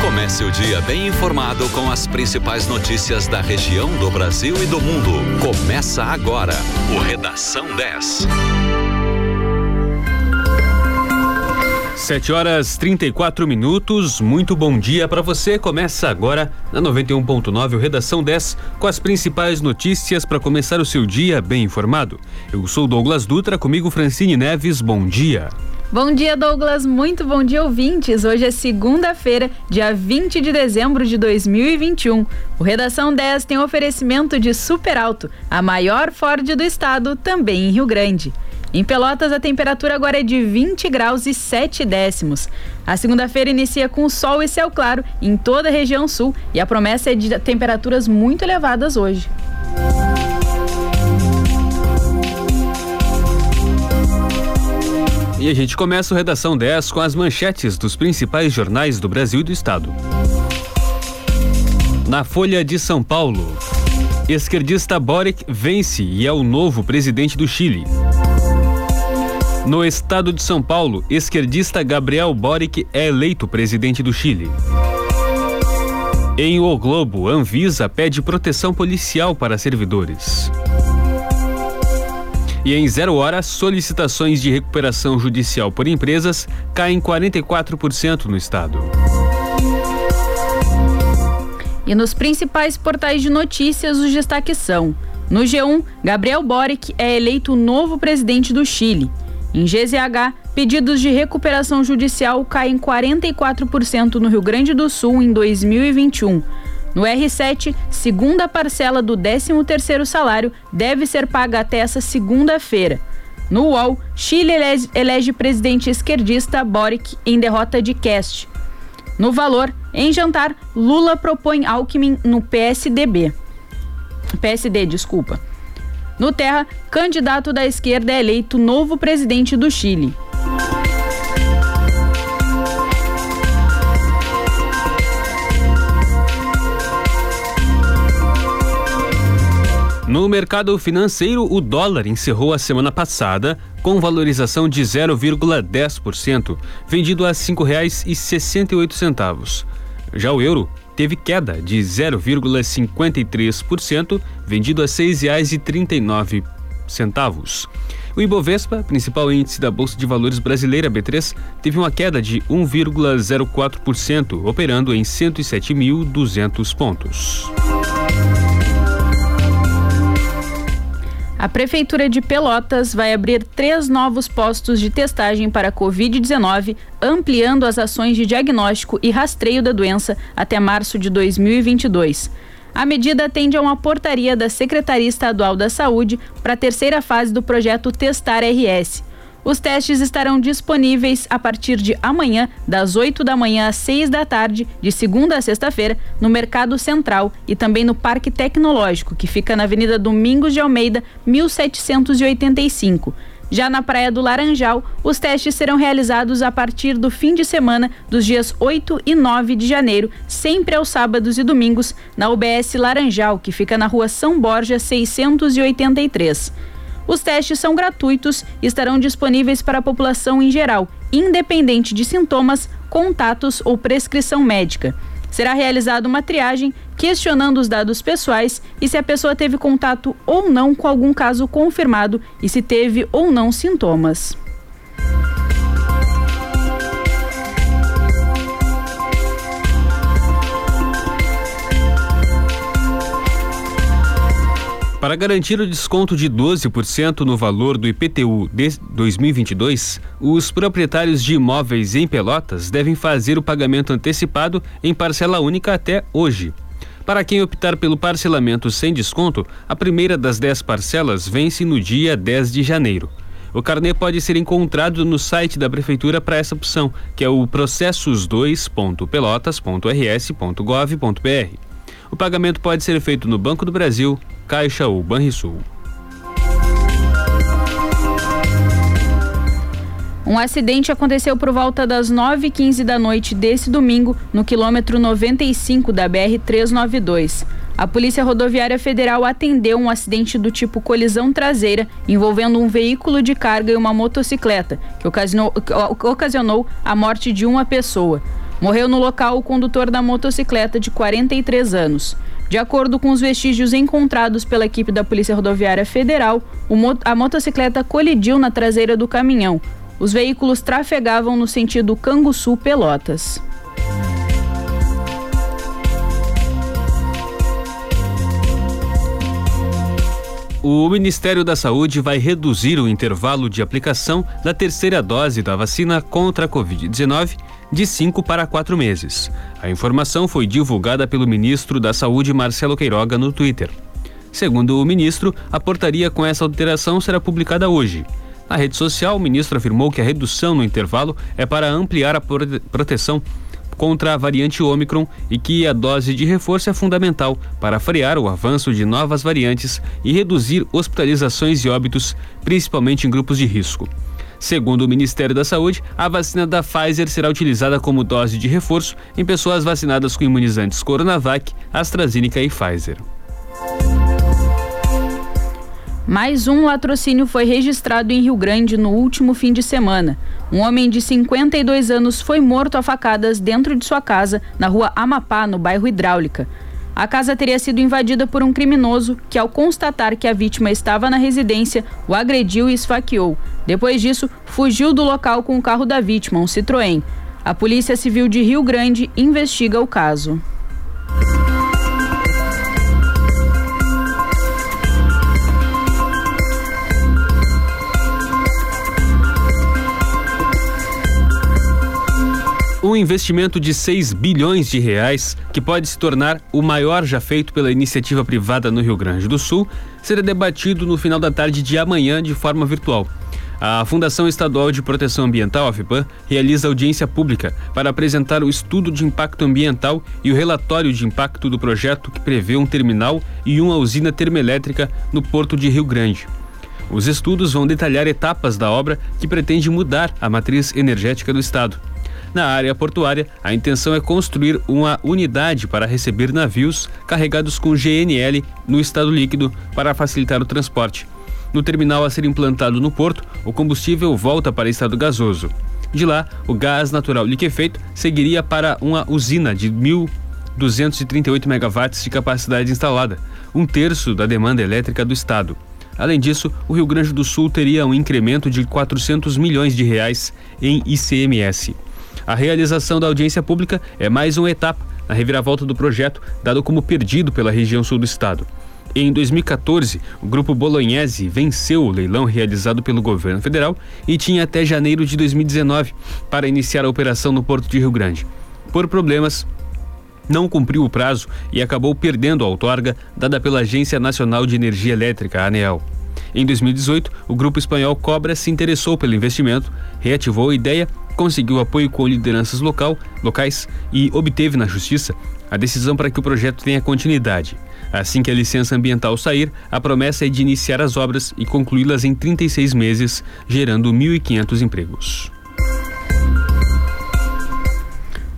Comece o dia bem informado com as principais notícias da região, do Brasil e do mundo. Começa agora o Redação 10. 7 horas 34 minutos. Muito bom dia para você. Começa agora na 91.9 o Redação 10 com as principais notícias para começar o seu dia bem informado. Eu sou Douglas Dutra, comigo Francine Neves. Bom dia. Bom dia, Douglas. Muito bom dia, ouvintes. Hoje é segunda-feira, dia 20 de dezembro de 2021. O Redação 10 tem oferecimento de Super Alto, a maior Ford do estado, também em Rio Grande. Em Pelotas, a temperatura agora é de 20 graus e 7 décimos. A segunda-feira inicia com sol e céu claro em toda a região sul e a promessa é de temperaturas muito elevadas hoje. E a gente começa o Redação 10 com as manchetes dos principais jornais do Brasil e do Estado. Na Folha de São Paulo, esquerdista Boric vence e é o novo presidente do Chile. No estado de São Paulo, esquerdista Gabriel Boric é eleito presidente do Chile. Em O Globo, Anvisa pede proteção policial para servidores. E em zero hora, solicitações de recuperação judicial por empresas caem 44% no estado. E nos principais portais de notícias, os destaques são: no G1, Gabriel Boric é eleito novo presidente do Chile. Em GZH, pedidos de recuperação judicial caem 44% no Rio Grande do Sul em 2021. No R7, segunda parcela do 13º salário deve ser paga até essa segunda-feira. No UOL, Chile elege, elege presidente esquerdista Boric em derrota de Cast. No Valor, em jantar, Lula propõe Alckmin no PSDB. PSD, desculpa. No Terra, candidato da esquerda é eleito novo presidente do Chile. No mercado financeiro, o dólar encerrou a semana passada com valorização de 0,10%, vendido a R$ 5,68. Já o euro teve queda de 0,53%, vendido a R$ 6,39. O Ibovespa, principal índice da Bolsa de Valores brasileira B3, teve uma queda de 1,04%, operando em 107.200 pontos. A Prefeitura de Pelotas vai abrir três novos postos de testagem para Covid-19, ampliando as ações de diagnóstico e rastreio da doença até março de 2022. A medida atende a uma portaria da Secretaria Estadual da Saúde para a terceira fase do projeto Testar RS. Os testes estarão disponíveis a partir de amanhã, das 8 da manhã às 6 da tarde, de segunda a sexta-feira, no Mercado Central e também no Parque Tecnológico, que fica na Avenida Domingos de Almeida, 1785. Já na Praia do Laranjal, os testes serão realizados a partir do fim de semana dos dias 8 e 9 de janeiro, sempre aos sábados e domingos, na UBS Laranjal, que fica na rua São Borja 683. Os testes são gratuitos e estarão disponíveis para a população em geral, independente de sintomas, contatos ou prescrição médica. Será realizada uma triagem questionando os dados pessoais e se a pessoa teve contato ou não com algum caso confirmado e se teve ou não sintomas. Para garantir o desconto de 12% no valor do IPTU de 2022, os proprietários de imóveis em Pelotas devem fazer o pagamento antecipado em parcela única até hoje. Para quem optar pelo parcelamento sem desconto, a primeira das 10 parcelas vence no dia 10 de janeiro. O carnê pode ser encontrado no site da prefeitura para essa opção, que é o processos2.pelotas.rs.gov.br. O pagamento pode ser feito no Banco do Brasil, Caixa ou Banrisul. Um acidente aconteceu por volta das 9h15 da noite desse domingo, no quilômetro 95 da BR-392. A Polícia Rodoviária Federal atendeu um acidente do tipo colisão traseira envolvendo um veículo de carga e uma motocicleta, que ocasionou, ocasionou a morte de uma pessoa. Morreu no local o condutor da motocicleta de 43 anos. De acordo com os vestígios encontrados pela equipe da Polícia Rodoviária Federal, a motocicleta colidiu na traseira do caminhão. Os veículos trafegavam no sentido Canguçu-Pelotas. O Ministério da Saúde vai reduzir o intervalo de aplicação da terceira dose da vacina contra a Covid-19 de cinco para quatro meses. A informação foi divulgada pelo ministro da Saúde, Marcelo Queiroga, no Twitter. Segundo o ministro, a portaria com essa alteração será publicada hoje. Na rede social, o ministro afirmou que a redução no intervalo é para ampliar a proteção contra a variante Ômicron e que a dose de reforço é fundamental para frear o avanço de novas variantes e reduzir hospitalizações e óbitos, principalmente em grupos de risco. Segundo o Ministério da Saúde, a vacina da Pfizer será utilizada como dose de reforço em pessoas vacinadas com imunizantes Coronavac, AstraZeneca e Pfizer. Mais um latrocínio foi registrado em Rio Grande no último fim de semana. Um homem de 52 anos foi morto a facadas dentro de sua casa, na rua Amapá, no bairro Hidráulica. A casa teria sido invadida por um criminoso que, ao constatar que a vítima estava na residência, o agrediu e esfaqueou. Depois disso, fugiu do local com o carro da vítima, um Citroën. A Polícia Civil de Rio Grande investiga o caso. Um investimento de 6 bilhões de reais, que pode se tornar o maior já feito pela iniciativa privada no Rio Grande do Sul, será debatido no final da tarde de amanhã de forma virtual. A Fundação Estadual de Proteção Ambiental, a FIPAM, realiza audiência pública para apresentar o estudo de impacto ambiental e o relatório de impacto do projeto que prevê um terminal e uma usina termoelétrica no porto de Rio Grande. Os estudos vão detalhar etapas da obra que pretende mudar a matriz energética do Estado. Na área portuária, a intenção é construir uma unidade para receber navios carregados com GNL no estado líquido para facilitar o transporte. No terminal a ser implantado no porto, o combustível volta para estado gasoso. De lá, o gás natural liquefeito seguiria para uma usina de 1.238 megawatts de capacidade instalada, um terço da demanda elétrica do estado. Além disso, o Rio Grande do Sul teria um incremento de 400 milhões de reais em ICMS. A realização da audiência pública é mais uma etapa na reviravolta do projeto, dado como perdido pela região sul do estado. Em 2014, o grupo Bolognese venceu o leilão realizado pelo governo federal e tinha até janeiro de 2019 para iniciar a operação no Porto de Rio Grande. Por problemas, não cumpriu o prazo e acabou perdendo a outorga dada pela Agência Nacional de Energia Elétrica, ANEEL. Em 2018, o grupo espanhol Cobra se interessou pelo investimento, reativou a ideia conseguiu apoio com lideranças local, locais e obteve na Justiça a decisão para que o projeto tenha continuidade. Assim que a licença ambiental sair, a promessa é de iniciar as obras e concluí-las em 36 meses, gerando 1.500 empregos.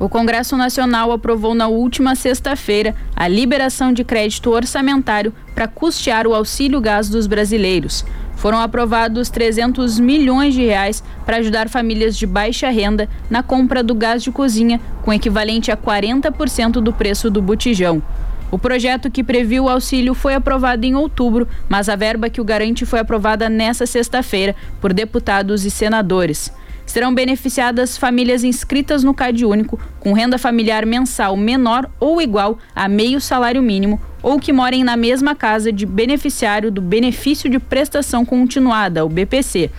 O Congresso Nacional aprovou na última sexta-feira a liberação de crédito orçamentário para custear o auxílio gás dos brasileiros. Foram aprovados 300 milhões de reais para ajudar famílias de baixa renda na compra do gás de cozinha, com equivalente a 40% do preço do botijão. O projeto que previu o auxílio foi aprovado em outubro, mas a verba que o garante foi aprovada nesta sexta-feira por deputados e senadores. Serão beneficiadas famílias inscritas no Cade Único, com renda familiar mensal menor ou igual a meio salário mínimo, ou que morem na mesma casa de beneficiário do Benefício de Prestação Continuada, o BPC.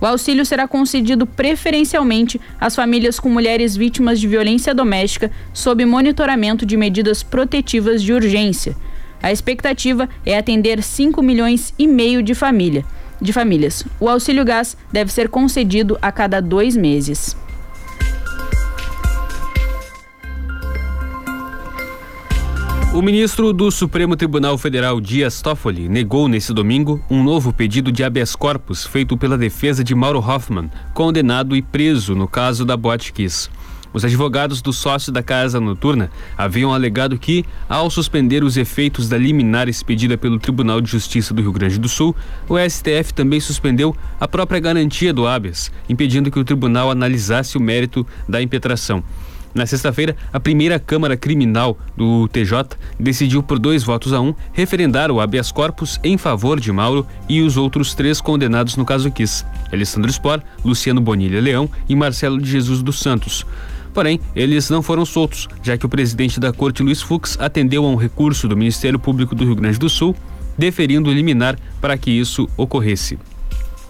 O auxílio será concedido preferencialmente às famílias com mulheres vítimas de violência doméstica sob monitoramento de medidas protetivas de urgência. A expectativa é atender 5 milhões e meio de família de famílias. O auxílio gás deve ser concedido a cada dois meses. O ministro do Supremo Tribunal Federal, Dias Toffoli, negou nesse domingo um novo pedido de habeas corpus feito pela defesa de Mauro Hoffman, condenado e preso no caso da Boate Kiss. Os advogados do sócio da casa noturna haviam alegado que, ao suspender os efeitos da liminar expedida pelo Tribunal de Justiça do Rio Grande do Sul, o STF também suspendeu a própria garantia do habeas, impedindo que o tribunal analisasse o mérito da impetração. Na sexta-feira, a primeira Câmara Criminal do TJ decidiu por dois votos a um referendar o habeas corpus em favor de Mauro e os outros três condenados no caso Kiss: Alessandro Spor, Luciano Bonilha Leão e Marcelo de Jesus dos Santos. Porém, eles não foram soltos, já que o presidente da corte, Luiz Fux, atendeu a um recurso do Ministério Público do Rio Grande do Sul, deferindo liminar para que isso ocorresse.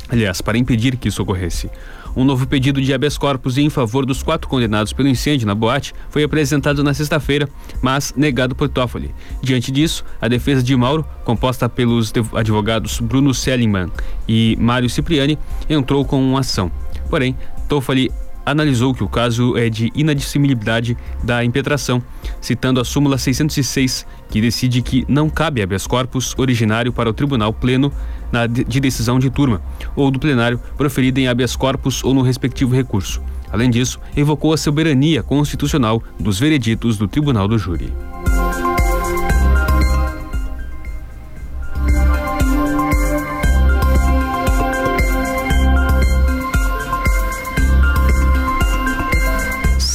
Aliás, para impedir que isso ocorresse. Um novo pedido de habeas corpus em favor dos quatro condenados pelo incêndio na boate foi apresentado na sexta-feira, mas negado por Toffoli. Diante disso, a defesa de Mauro, composta pelos advogados Bruno Seligman e Mário Cipriani, entrou com uma ação. Porém, Toffoli analisou que o caso é de inadmissibilidade da impetração, citando a súmula 606, que decide que não cabe habeas corpus originário para o Tribunal Pleno na de decisão de turma ou do plenário proferida em habeas corpus ou no respectivo recurso. Além disso, evocou a soberania constitucional dos vereditos do Tribunal do Júri.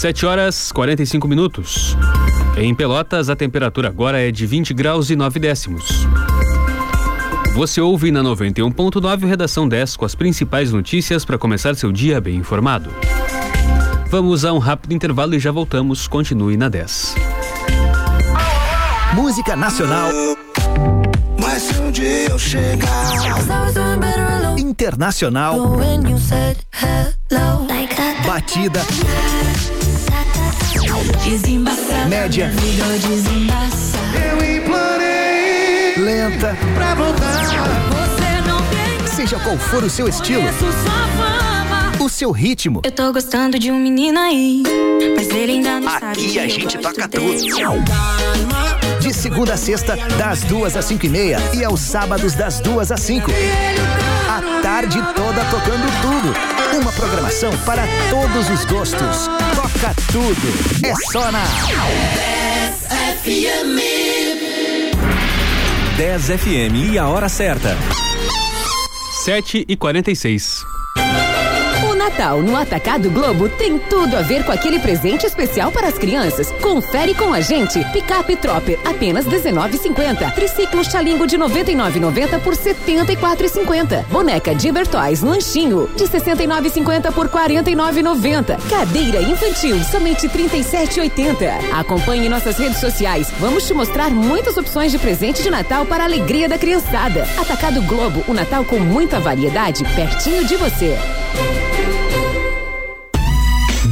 Sete horas 45 minutos. Em Pelotas, a temperatura agora é de 20 graus e 9 décimos. Você ouve na 91.9 Redação 10 com as principais notícias para começar seu dia bem informado. Vamos a um rápido intervalo e já voltamos. Continue na 10. Música nacional. Mas se um dia eu chegar internacional. Batida. Média. Eu implorei. Lenta. Pra voltar. Você não tem. Seja qual for o seu estilo. O seu ritmo. Eu tô gostando de um menino aí. Mas ele ainda não Aqui sabe. Aqui a gente toca tudo. De segunda a sexta, das duas às cinco e meia. E aos sábados, das duas às cinco. A tarde toda tocando tudo. Uma programação para todos os gostos. Toca tudo. É só na 10 FM. 10 FM e a hora certa. 7 e 46 O Natal no Atacado Globo tem tudo a ver com aquele presente especial para as crianças. Confere com a gente. Picape Tropper, apenas R$19,50. Triciclo Xalingo de R$ 99,90 por R$ 74,50. Boneca Diber Toys Lanchinho, de R$ 69,50 por R$ 49,90. Cadeira infantil, somente R$ 37,80. Acompanhe nossas redes sociais. Vamos te mostrar muitas opções de presente de Natal para a alegria da criançada. Atacado Globo, o Natal com muita variedade, pertinho de você.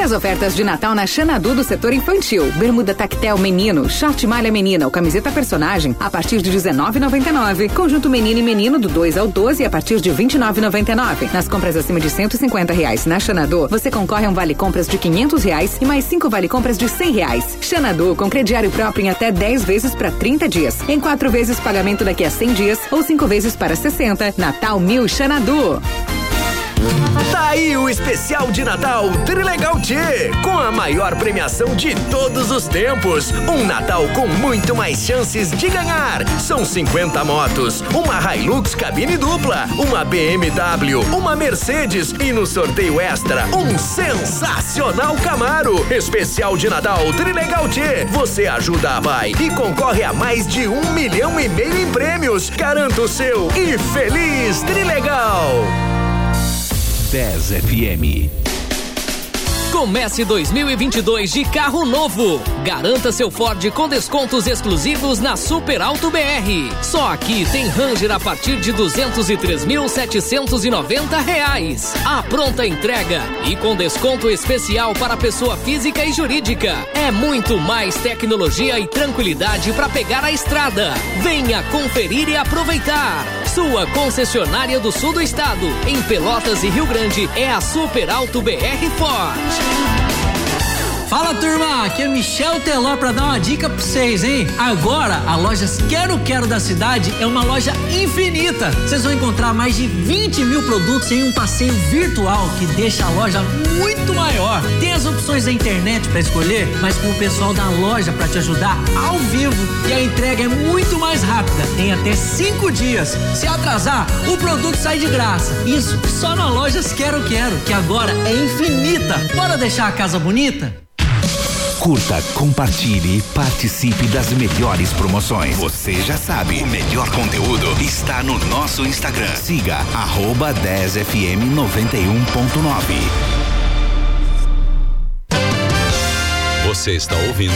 Confira as ofertas de Natal na Xanadu do setor infantil. Bermuda tactel menino, short malha menina ou camiseta personagem a partir de 19,99. Conjunto menino e menino do 2 ao 12 a partir de 29,99. Nas compras acima de 150 reais na Xanadu, você concorre a um vale compras de 500 reais e mais cinco vale compras de 100 reais. Xanadu com crediário próprio em até 10 vezes para 30 dias. Em quatro vezes pagamento daqui a 100 dias ou cinco vezes para 60. Natal Mil Xanadu. Tá aí o especial de Natal Trilegal T, com a maior premiação de todos os tempos. Um Natal com muito mais chances de ganhar. São 50 motos, uma Hilux cabine dupla, uma BMW, uma Mercedes e no sorteio extra, um sensacional Camaro. Especial de Natal Trilegal T. Você ajuda a pai e concorre a mais de um milhão e meio em prêmios. Garanta o seu e feliz Trilegal! 10 FM. Comece 2022 de carro novo. Garanta seu Ford com descontos exclusivos na Super Alto BR. Só aqui tem Ranger a partir de 203.790 reais. A pronta entrega e com desconto especial para pessoa física e jurídica. É muito mais tecnologia e tranquilidade para pegar a estrada. Venha conferir e aproveitar. Sua concessionária do sul do estado, em Pelotas e Rio Grande, é a Super Alto BR Ford. you Fala turma, aqui é Michel Teló para dar uma dica para vocês, hein? Agora a loja Quero Quero da cidade é uma loja infinita. Vocês vão encontrar mais de 20 mil produtos em um passeio virtual que deixa a loja muito maior. Tem as opções da internet para escolher, mas com o pessoal da loja para te ajudar ao vivo e a entrega é muito mais rápida. Tem até cinco dias. Se atrasar, o produto sai de graça. Isso só na lojas Quero Quero, que agora é infinita. Bora deixar a casa bonita? Curta, compartilhe e participe das melhores promoções. Você já sabe, o melhor conteúdo está no nosso Instagram. Siga arroba 10fm 91.9. Você está ouvindo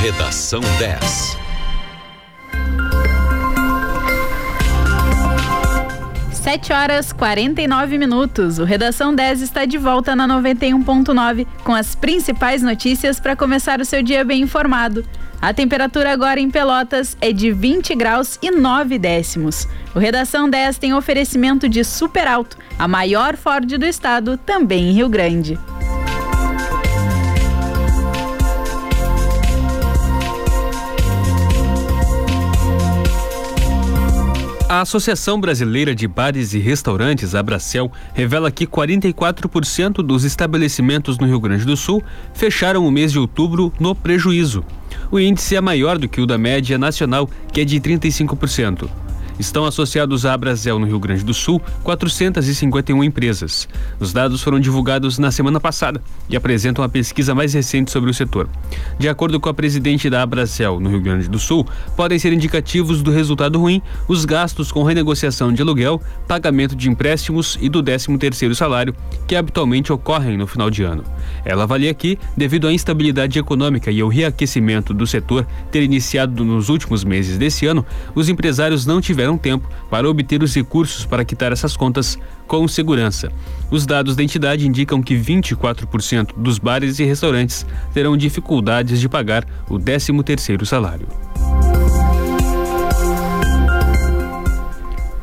Redação 10. 7 horas 49 minutos. O Redação 10 está de volta na 91.9 com as principais notícias para começar o seu dia bem informado. A temperatura agora em Pelotas é de 20 graus e 9 décimos. O Redação 10 tem oferecimento de Super Alto, a maior Ford do estado, também em Rio Grande. A Associação Brasileira de Bares e Restaurantes, Abracel, revela que 44% dos estabelecimentos no Rio Grande do Sul fecharam o mês de outubro no prejuízo. O índice é maior do que o da média nacional, que é de 35%. Estão associados à Abrazel no Rio Grande do Sul 451 empresas. Os dados foram divulgados na semana passada e apresentam a pesquisa mais recente sobre o setor. De acordo com a presidente da Abrazel no Rio Grande do Sul, podem ser indicativos do resultado ruim os gastos com renegociação de aluguel, pagamento de empréstimos e do 13º salário, que habitualmente ocorrem no final de ano. Ela avalia que, devido à instabilidade econômica e ao reaquecimento do setor ter iniciado nos últimos meses desse ano, os empresários não tiveram tiveram tempo para obter os recursos para quitar essas contas com segurança. Os dados da entidade indicam que 24% dos bares e restaurantes terão dificuldades de pagar o 13º salário.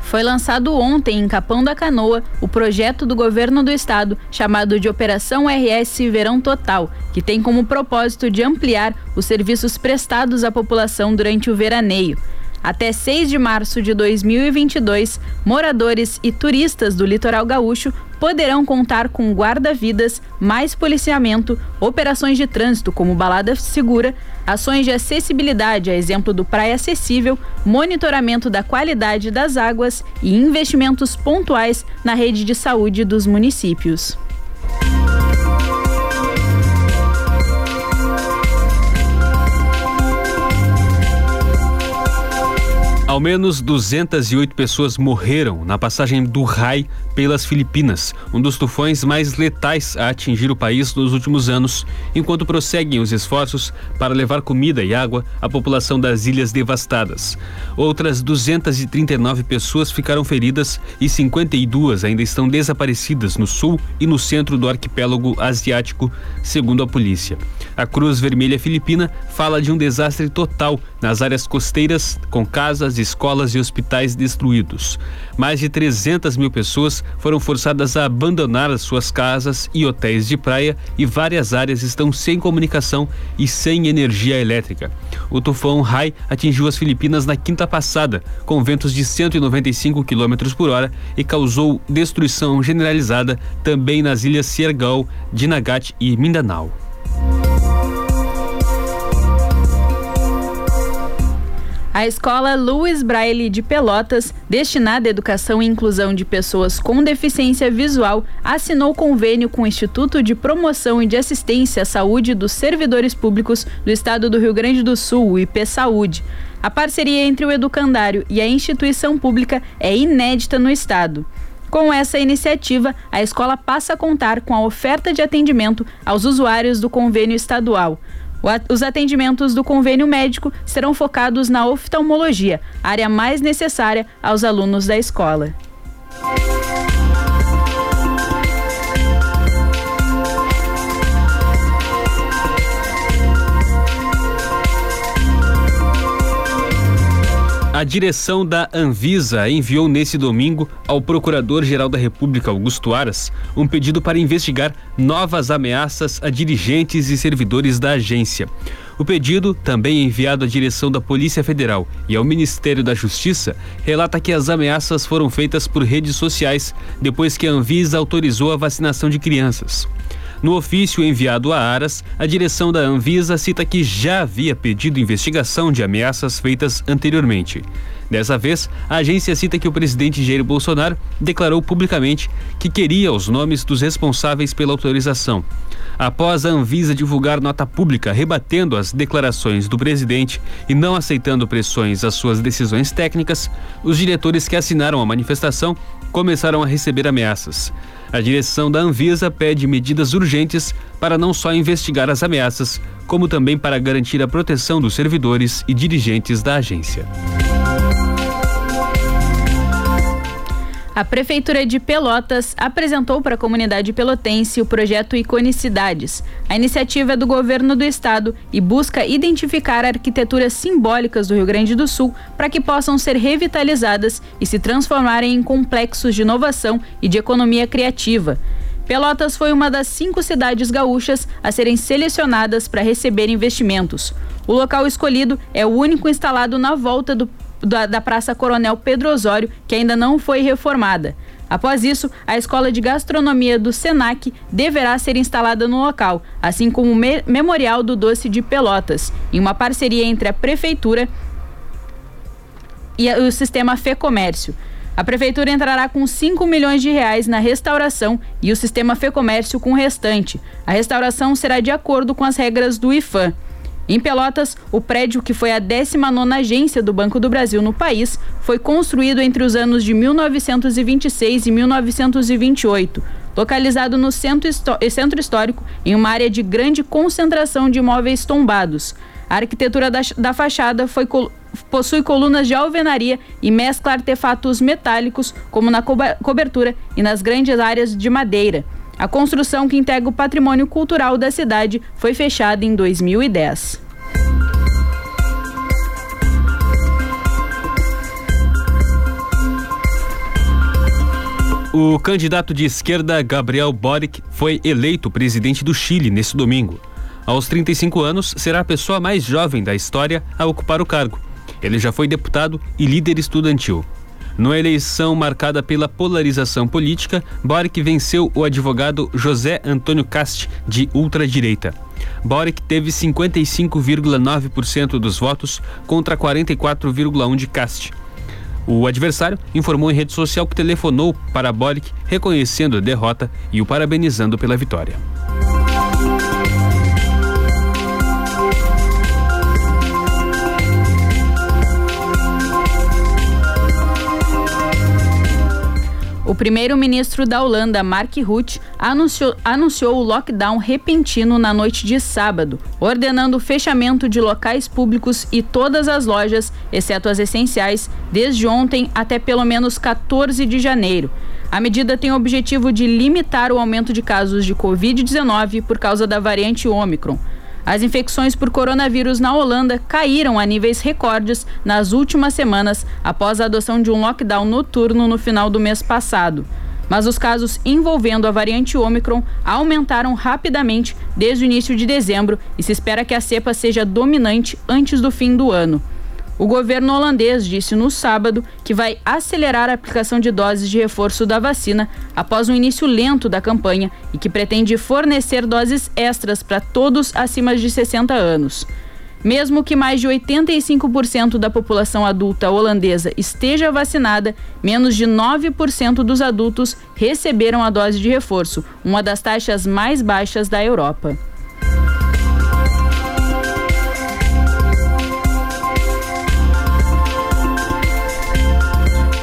Foi lançado ontem em Capão da Canoa o projeto do governo do estado chamado de Operação RS Verão Total, que tem como propósito de ampliar os serviços prestados à população durante o veraneio. Até 6 de março de 2022, moradores e turistas do litoral gaúcho poderão contar com guarda-vidas, mais policiamento, operações de trânsito como balada segura, ações de acessibilidade, a exemplo do Praia Acessível, monitoramento da qualidade das águas e investimentos pontuais na rede de saúde dos municípios. Ao menos 208 pessoas morreram na passagem do Rai pelas Filipinas, um dos tufões mais letais a atingir o país nos últimos anos, enquanto prosseguem os esforços para levar comida e água à população das ilhas devastadas. Outras 239 pessoas ficaram feridas e 52 ainda estão desaparecidas no sul e no centro do arquipélago asiático, segundo a polícia. A Cruz Vermelha Filipina fala de um desastre total nas áreas costeiras, com casas, escolas e hospitais destruídos. Mais de 300 mil pessoas foram forçadas a abandonar suas casas e hotéis de praia e várias áreas estão sem comunicação e sem energia elétrica. O tufão Rai atingiu as Filipinas na quinta passada, com ventos de 195 km por hora e causou destruição generalizada também nas ilhas Siargao, Dinagat e Mindanao. A escola Louis Braille de Pelotas, destinada à educação e inclusão de pessoas com deficiência visual, assinou convênio com o Instituto de Promoção e de Assistência à Saúde dos Servidores Públicos do Estado do Rio Grande do Sul, o IP Saúde. A parceria entre o educandário e a instituição pública é inédita no estado. Com essa iniciativa, a escola passa a contar com a oferta de atendimento aos usuários do convênio estadual. Os atendimentos do convênio médico serão focados na oftalmologia, área mais necessária aos alunos da escola. A direção da Anvisa enviou nesse domingo ao Procurador-Geral da República, Augusto Aras, um pedido para investigar novas ameaças a dirigentes e servidores da agência. O pedido, também enviado à direção da Polícia Federal e ao Ministério da Justiça, relata que as ameaças foram feitas por redes sociais depois que a Anvisa autorizou a vacinação de crianças. No ofício enviado a Aras, a direção da Anvisa cita que já havia pedido investigação de ameaças feitas anteriormente. Dessa vez, a agência cita que o presidente Jair Bolsonaro declarou publicamente que queria os nomes dos responsáveis pela autorização. Após a Anvisa divulgar nota pública rebatendo as declarações do presidente e não aceitando pressões às suas decisões técnicas, os diretores que assinaram a manifestação começaram a receber ameaças. A direção da Anvisa pede medidas urgentes para não só investigar as ameaças, como também para garantir a proteção dos servidores e dirigentes da agência. A Prefeitura de Pelotas apresentou para a comunidade pelotense o projeto Iconicidades. A iniciativa é do governo do estado e busca identificar arquiteturas simbólicas do Rio Grande do Sul para que possam ser revitalizadas e se transformarem em complexos de inovação e de economia criativa. Pelotas foi uma das cinco cidades gaúchas a serem selecionadas para receber investimentos. O local escolhido é o único instalado na volta do da, da Praça Coronel Pedro Osório, que ainda não foi reformada. Após isso, a Escola de Gastronomia do SENAC deverá ser instalada no local, assim como o me Memorial do Doce de Pelotas, em uma parceria entre a Prefeitura e o sistema Fê Comércio. A prefeitura entrará com 5 milhões de reais na restauração e o sistema Fê Comércio com o restante. A restauração será de acordo com as regras do IFAM. Em Pelotas, o prédio que foi a 19 agência do Banco do Brasil no país foi construído entre os anos de 1926 e 1928, localizado no centro, centro histórico, em uma área de grande concentração de imóveis tombados. A arquitetura da, da fachada foi, possui colunas de alvenaria e mescla artefatos metálicos, como na cobertura e nas grandes áreas de madeira. A construção que integra o patrimônio cultural da cidade foi fechada em 2010. O candidato de esquerda Gabriel Boric foi eleito presidente do Chile neste domingo. Aos 35 anos, será a pessoa mais jovem da história a ocupar o cargo. Ele já foi deputado e líder estudantil. Numa eleição marcada pela polarização política, Boric venceu o advogado José Antônio Cast, de ultradireita. Boric teve 55,9% dos votos contra 44,1% de Cast. O adversário informou em rede social que telefonou para Boric reconhecendo a derrota e o parabenizando pela vitória. O primeiro-ministro da Holanda, Mark Rutte, anunciou, anunciou o lockdown repentino na noite de sábado, ordenando o fechamento de locais públicos e todas as lojas, exceto as essenciais, desde ontem até pelo menos 14 de janeiro. A medida tem o objetivo de limitar o aumento de casos de Covid-19 por causa da variante Ômicron. As infecções por coronavírus na Holanda caíram a níveis recordes nas últimas semanas após a adoção de um lockdown noturno no final do mês passado. Mas os casos envolvendo a variante Ômicron aumentaram rapidamente desde o início de dezembro e se espera que a cepa seja dominante antes do fim do ano. O governo holandês disse no sábado que vai acelerar a aplicação de doses de reforço da vacina após um início lento da campanha e que pretende fornecer doses extras para todos acima de 60 anos. Mesmo que mais de 85% da população adulta holandesa esteja vacinada, menos de 9% dos adultos receberam a dose de reforço, uma das taxas mais baixas da Europa.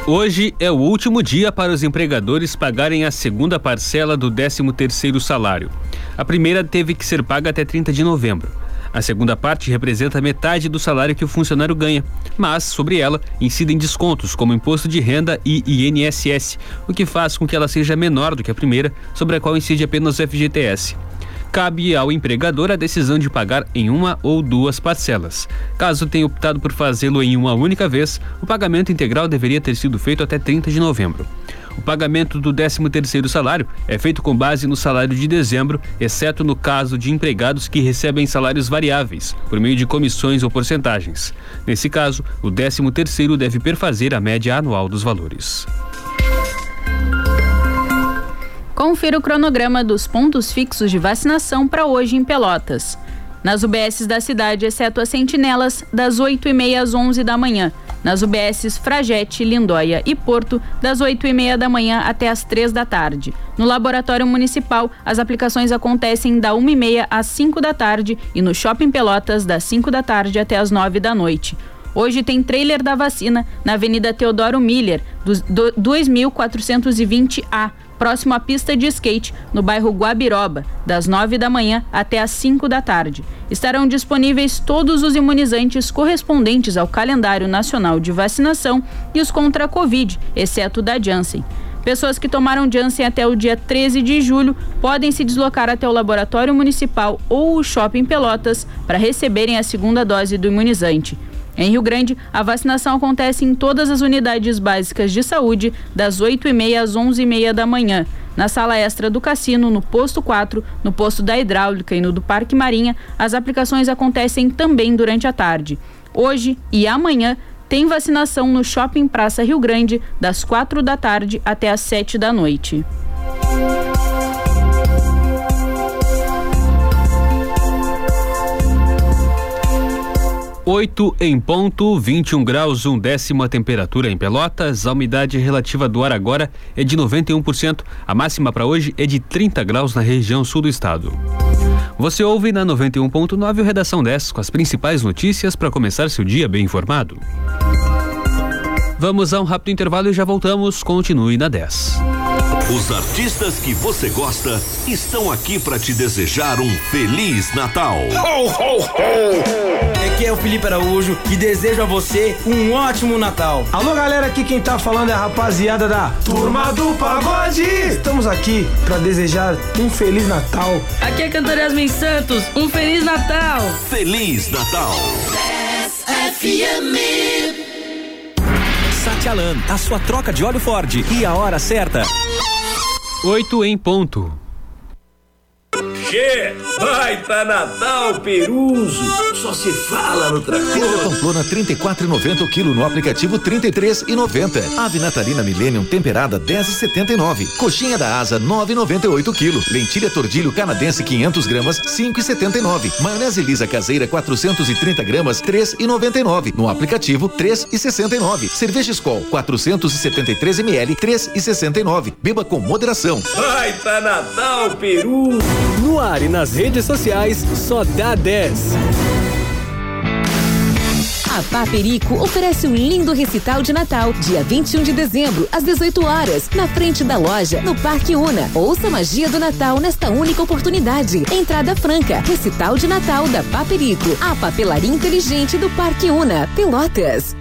Hoje é o último dia para os empregadores pagarem a segunda parcela do 13º salário. A primeira teve que ser paga até 30 de novembro. A segunda parte representa metade do salário que o funcionário ganha, mas sobre ela incidem descontos como imposto de renda e INSS, o que faz com que ela seja menor do que a primeira, sobre a qual incide apenas o FGTS. Cabe ao empregador a decisão de pagar em uma ou duas parcelas. Caso tenha optado por fazê-lo em uma única vez, o pagamento integral deveria ter sido feito até 30 de novembro. O pagamento do 13º salário é feito com base no salário de dezembro, exceto no caso de empregados que recebem salários variáveis, por meio de comissões ou porcentagens. Nesse caso, o 13º deve perfazer a média anual dos valores. Confira o cronograma dos pontos fixos de vacinação para hoje em Pelotas. Nas UBSs da cidade, exceto as sentinelas, das 8h30 às 11 da manhã. Nas UBSs Fragete, Lindóia e Porto, das 8h30 da manhã até as 3 da tarde. No Laboratório Municipal, as aplicações acontecem da 1h30 às 5 da tarde e no Shopping Pelotas, das 5 da tarde até as 9 da noite. Hoje tem trailer da vacina na Avenida Teodoro Miller, 2420A, próximo à pista de skate, no bairro Guabiroba, das 9 da manhã até as 5 da tarde. Estarão disponíveis todos os imunizantes correspondentes ao calendário nacional de vacinação e os contra a Covid, exceto da Janssen. Pessoas que tomaram Janssen até o dia 13 de julho podem se deslocar até o laboratório municipal ou o shopping Pelotas para receberem a segunda dose do imunizante. Em Rio Grande, a vacinação acontece em todas as unidades básicas de saúde, das 8h30 às 11h30 da manhã. Na sala extra do cassino, no posto 4, no posto da hidráulica e no do Parque Marinha, as aplicações acontecem também durante a tarde. Hoje e amanhã tem vacinação no Shopping Praça Rio Grande, das 4 da tarde até as 7 da noite. 8 em ponto, 21 graus, um décimo a temperatura em Pelotas. A umidade relativa do ar agora é de 91%. A máxima para hoje é de 30 graus na região sul do estado. Você ouve na 91.9 o Redação 10 com as principais notícias para começar seu dia bem informado. Vamos a um rápido intervalo e já voltamos. Continue na 10. Os artistas que você gosta estão aqui para te desejar um feliz Natal. Ho, ho, ho. Aqui é o Felipe Araújo e desejo a você um ótimo Natal. Alô, galera, aqui quem tá falando é a rapaziada da Turma do Pagode. Estamos aqui para desejar um feliz Natal. Aqui é cantor Yasmin Santos, um feliz Natal. Feliz Natal. FM. Satialan, a sua troca de óleo Ford e a hora certa. 8 em ponto. Che, baita Natal Peruso, só se fala no trator. Pamplona 34,90 o quilo no aplicativo 33,90. Ave natalina Millennium temperada 10,79. Coxinha da asa 9,98 quilo. Lentilha tordilho canadense 500 gramas 5,79. Maionese lisa caseira 430 gramas 3,99. No aplicativo 3,69. Cerveja Skol 473 ml 3,69. Beba com moderação. Baita Natal Peru. No ar e nas redes sociais, só dá 10. A Paperico oferece um lindo recital de Natal, dia 21 de dezembro, às 18 horas, na frente da loja, no Parque Una. Ouça a magia do Natal nesta única oportunidade. Entrada franca, recital de Natal da Paperico, a papelaria inteligente do Parque Una, Pelotas.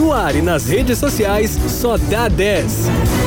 No ar e nas redes sociais, só dá 10.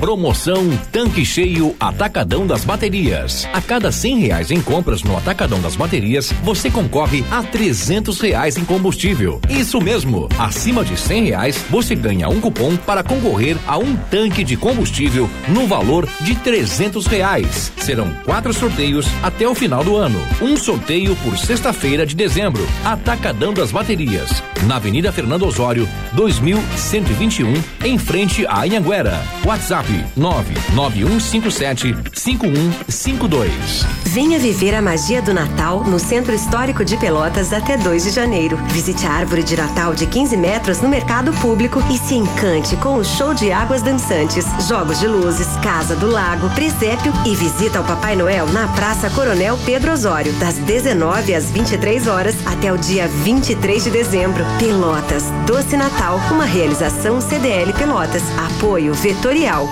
Promoção Tanque Cheio Atacadão das Baterias. A cada cem reais em compras no Atacadão das Baterias, você concorre a trezentos reais em combustível. Isso mesmo, acima de cem reais, você ganha um cupom para concorrer a um tanque de combustível no valor de trezentos reais. Serão quatro sorteios até o final do ano. Um sorteio por sexta-feira de dezembro. Atacadão das Baterias, na Avenida Fernando Osório, 2121, em frente à Anhanguera. WhatsApp WhatsApp 99157 5152. Venha viver a magia do Natal no Centro Histórico de Pelotas até 2 de janeiro. Visite a árvore de Natal de 15 metros no mercado público e se encante com o show de águas dançantes, jogos de luzes, casa do lago, presépio e visita ao Papai Noel na Praça Coronel Pedro Osório, das 19 às 23 horas até o dia 23 de dezembro. Pelotas, Doce Natal, uma realização CDL Pelotas, apoio vetorial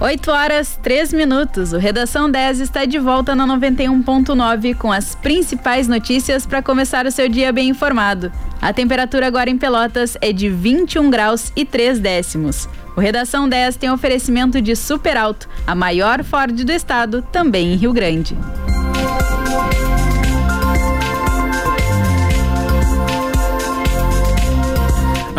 8 horas 3 minutos. O Redação 10 está de volta na 91.9 com as principais notícias para começar o seu dia bem informado. A temperatura agora em Pelotas é de 21 graus e 3 décimos. O Redação 10 tem oferecimento de Super Alto, a maior Ford do estado, também em Rio Grande.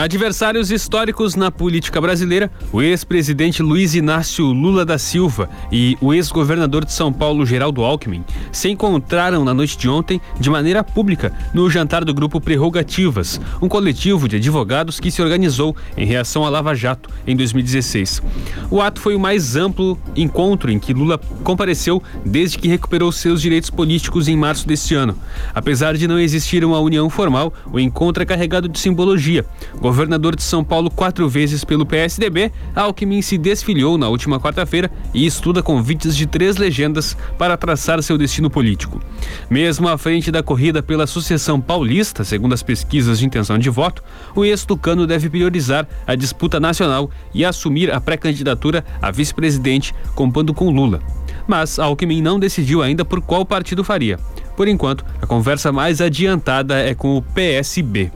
Adversários históricos na política brasileira, o ex-presidente Luiz Inácio Lula da Silva e o ex-governador de São Paulo, Geraldo Alckmin, se encontraram na noite de ontem de maneira pública no jantar do grupo Prerrogativas, um coletivo de advogados que se organizou em reação à Lava Jato em 2016. O ato foi o mais amplo encontro em que Lula compareceu desde que recuperou seus direitos políticos em março deste ano. Apesar de não existir uma união formal, o encontro é carregado de simbologia governador de São Paulo quatro vezes pelo PSDB, Alckmin se desfiliou na última quarta-feira e estuda convites de três legendas para traçar seu destino político. Mesmo à frente da corrida pela sucessão paulista, segundo as pesquisas de intenção de voto, o ex-tucano deve priorizar a disputa nacional e assumir a pré-candidatura a vice-presidente, compondo com Lula. Mas Alckmin não decidiu ainda por qual partido faria. Por enquanto, a conversa mais adiantada é com o PSB.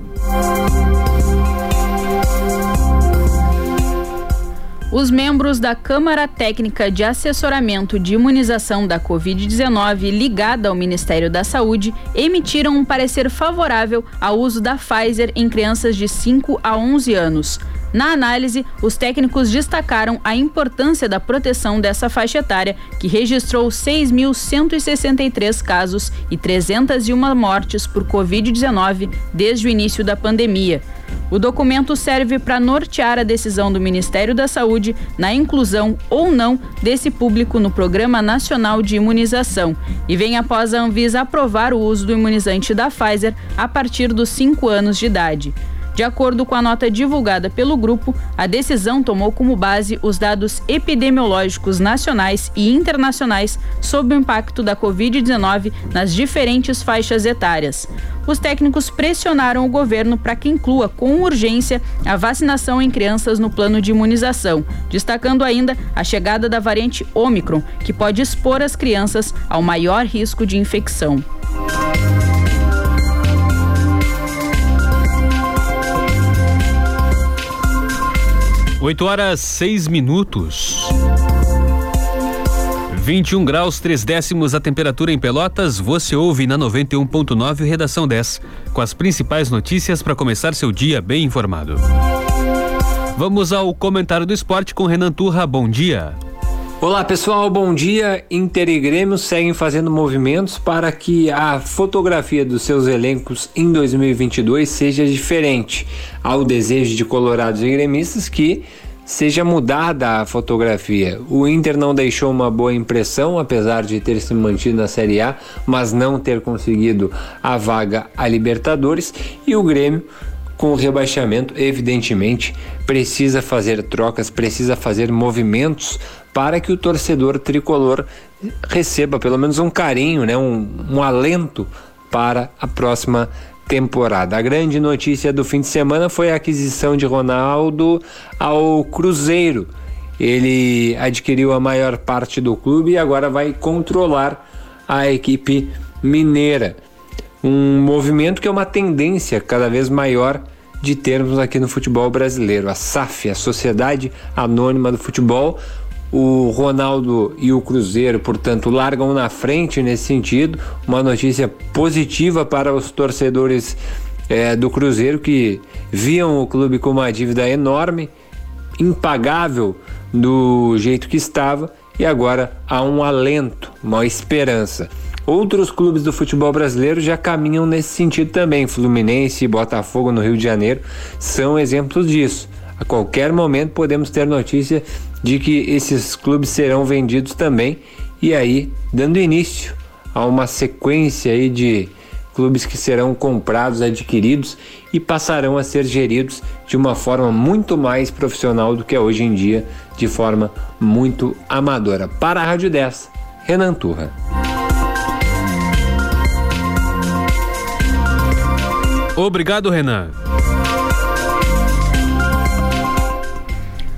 Os membros da Câmara Técnica de Assessoramento de Imunização da Covid-19, ligada ao Ministério da Saúde, emitiram um parecer favorável ao uso da Pfizer em crianças de 5 a 11 anos. Na análise, os técnicos destacaram a importância da proteção dessa faixa etária, que registrou 6.163 casos e 301 mortes por Covid-19 desde o início da pandemia. O documento serve para nortear a decisão do Ministério da Saúde na inclusão ou não desse público no Programa Nacional de Imunização e vem após a Anvisa aprovar o uso do imunizante da Pfizer a partir dos 5 anos de idade. De acordo com a nota divulgada pelo grupo, a decisão tomou como base os dados epidemiológicos nacionais e internacionais sobre o impacto da Covid-19 nas diferentes faixas etárias. Os técnicos pressionaram o governo para que inclua com urgência a vacinação em crianças no plano de imunização, destacando ainda a chegada da variante Omicron, que pode expor as crianças ao maior risco de infecção. 8 horas 6 minutos. 21 graus 3 décimos a temperatura em Pelotas. Você ouve na 91.9 Redação 10, com as principais notícias para começar seu dia bem informado. Vamos ao comentário do esporte com Renan Turra. Bom dia. Olá pessoal, bom dia. Inter e Grêmio seguem fazendo movimentos para que a fotografia dos seus elencos em 2022 seja diferente ao desejo de colorados e gremistas que seja mudada a fotografia. O Inter não deixou uma boa impressão, apesar de ter se mantido na Série A, mas não ter conseguido a vaga a Libertadores, e o Grêmio com o rebaixamento, evidentemente, precisa fazer trocas, precisa fazer movimentos para que o torcedor tricolor receba pelo menos um carinho, né, um, um alento para a próxima temporada. A grande notícia do fim de semana foi a aquisição de Ronaldo ao Cruzeiro. Ele adquiriu a maior parte do clube e agora vai controlar a equipe mineira. Um movimento que é uma tendência cada vez maior de termos aqui no futebol brasileiro. A SAF, a Sociedade Anônima do Futebol, O Ronaldo e o Cruzeiro, portanto, largam na frente nesse sentido. Uma notícia positiva para os torcedores é, do Cruzeiro que viam o clube com uma dívida enorme, impagável do jeito que estava, e agora há um alento, uma esperança. Outros clubes do futebol brasileiro já caminham nesse sentido também. Fluminense e Botafogo no Rio de Janeiro são exemplos disso. A qualquer momento podemos ter notícia de que esses clubes serão vendidos também e aí dando início a uma sequência aí de clubes que serão comprados, adquiridos e passarão a ser geridos de uma forma muito mais profissional do que é hoje em dia, de forma muito amadora. Para a Rádio 10, Renan Turra. Obrigado, Renan.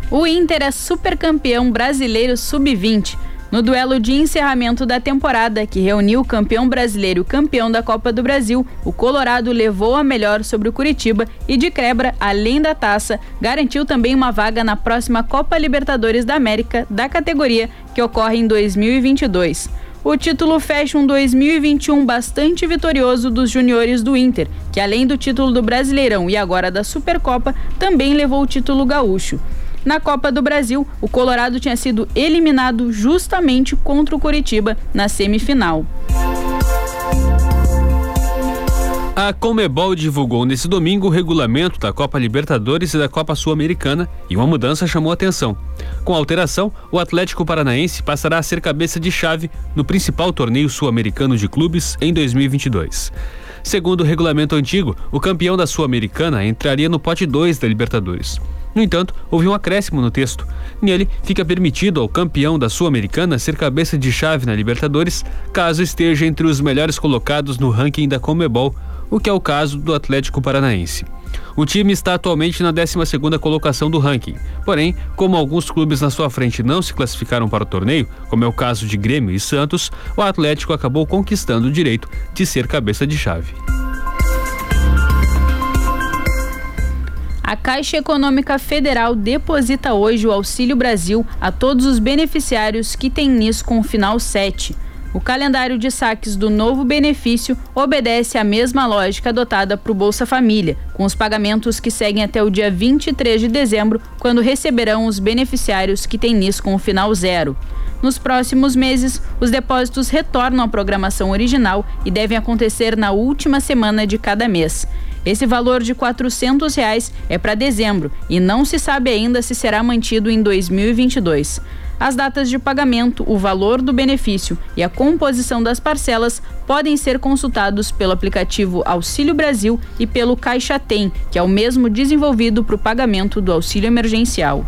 O Inter é supercampeão brasileiro sub-20 no duelo de encerramento da temporada, que reuniu o campeão brasileiro e campeão da Copa do Brasil, o Colorado levou a melhor sobre o Curitiba e de quebra, além da taça, garantiu também uma vaga na próxima Copa Libertadores da América da categoria, que ocorre em 2022. O título fecha um 2021 bastante vitorioso dos juniores do Inter, que além do título do Brasileirão e agora da Supercopa, também levou o título gaúcho. Na Copa do Brasil, o Colorado tinha sido eliminado justamente contra o Curitiba na semifinal. A Comebol divulgou nesse domingo o regulamento da Copa Libertadores e da Copa Sul-Americana e uma mudança chamou atenção. Com a alteração, o Atlético Paranaense passará a ser cabeça de chave no principal torneio sul-americano de clubes em 2022. Segundo o regulamento antigo, o campeão da Sul-Americana entraria no pote 2 da Libertadores. No entanto, houve um acréscimo no texto. Nele, fica permitido ao campeão da Sul-Americana ser cabeça de chave na Libertadores, caso esteja entre os melhores colocados no ranking da Comebol o que é o caso do Atlético Paranaense. O time está atualmente na 12ª colocação do ranking. Porém, como alguns clubes na sua frente não se classificaram para o torneio, como é o caso de Grêmio e Santos, o Atlético acabou conquistando o direito de ser cabeça de chave. A Caixa Econômica Federal deposita hoje o Auxílio Brasil a todos os beneficiários que têm NIS com o final 7. O calendário de saques do novo benefício obedece à mesma lógica adotada para o Bolsa Família, com os pagamentos que seguem até o dia 23 de dezembro, quando receberão os beneficiários que têm NIS com o final zero. Nos próximos meses, os depósitos retornam à programação original e devem acontecer na última semana de cada mês. Esse valor de 400 reais é para dezembro e não se sabe ainda se será mantido em 2022. As datas de pagamento, o valor do benefício e a composição das parcelas podem ser consultados pelo aplicativo Auxílio Brasil e pelo Caixa Tem, que é o mesmo desenvolvido para o pagamento do auxílio emergencial.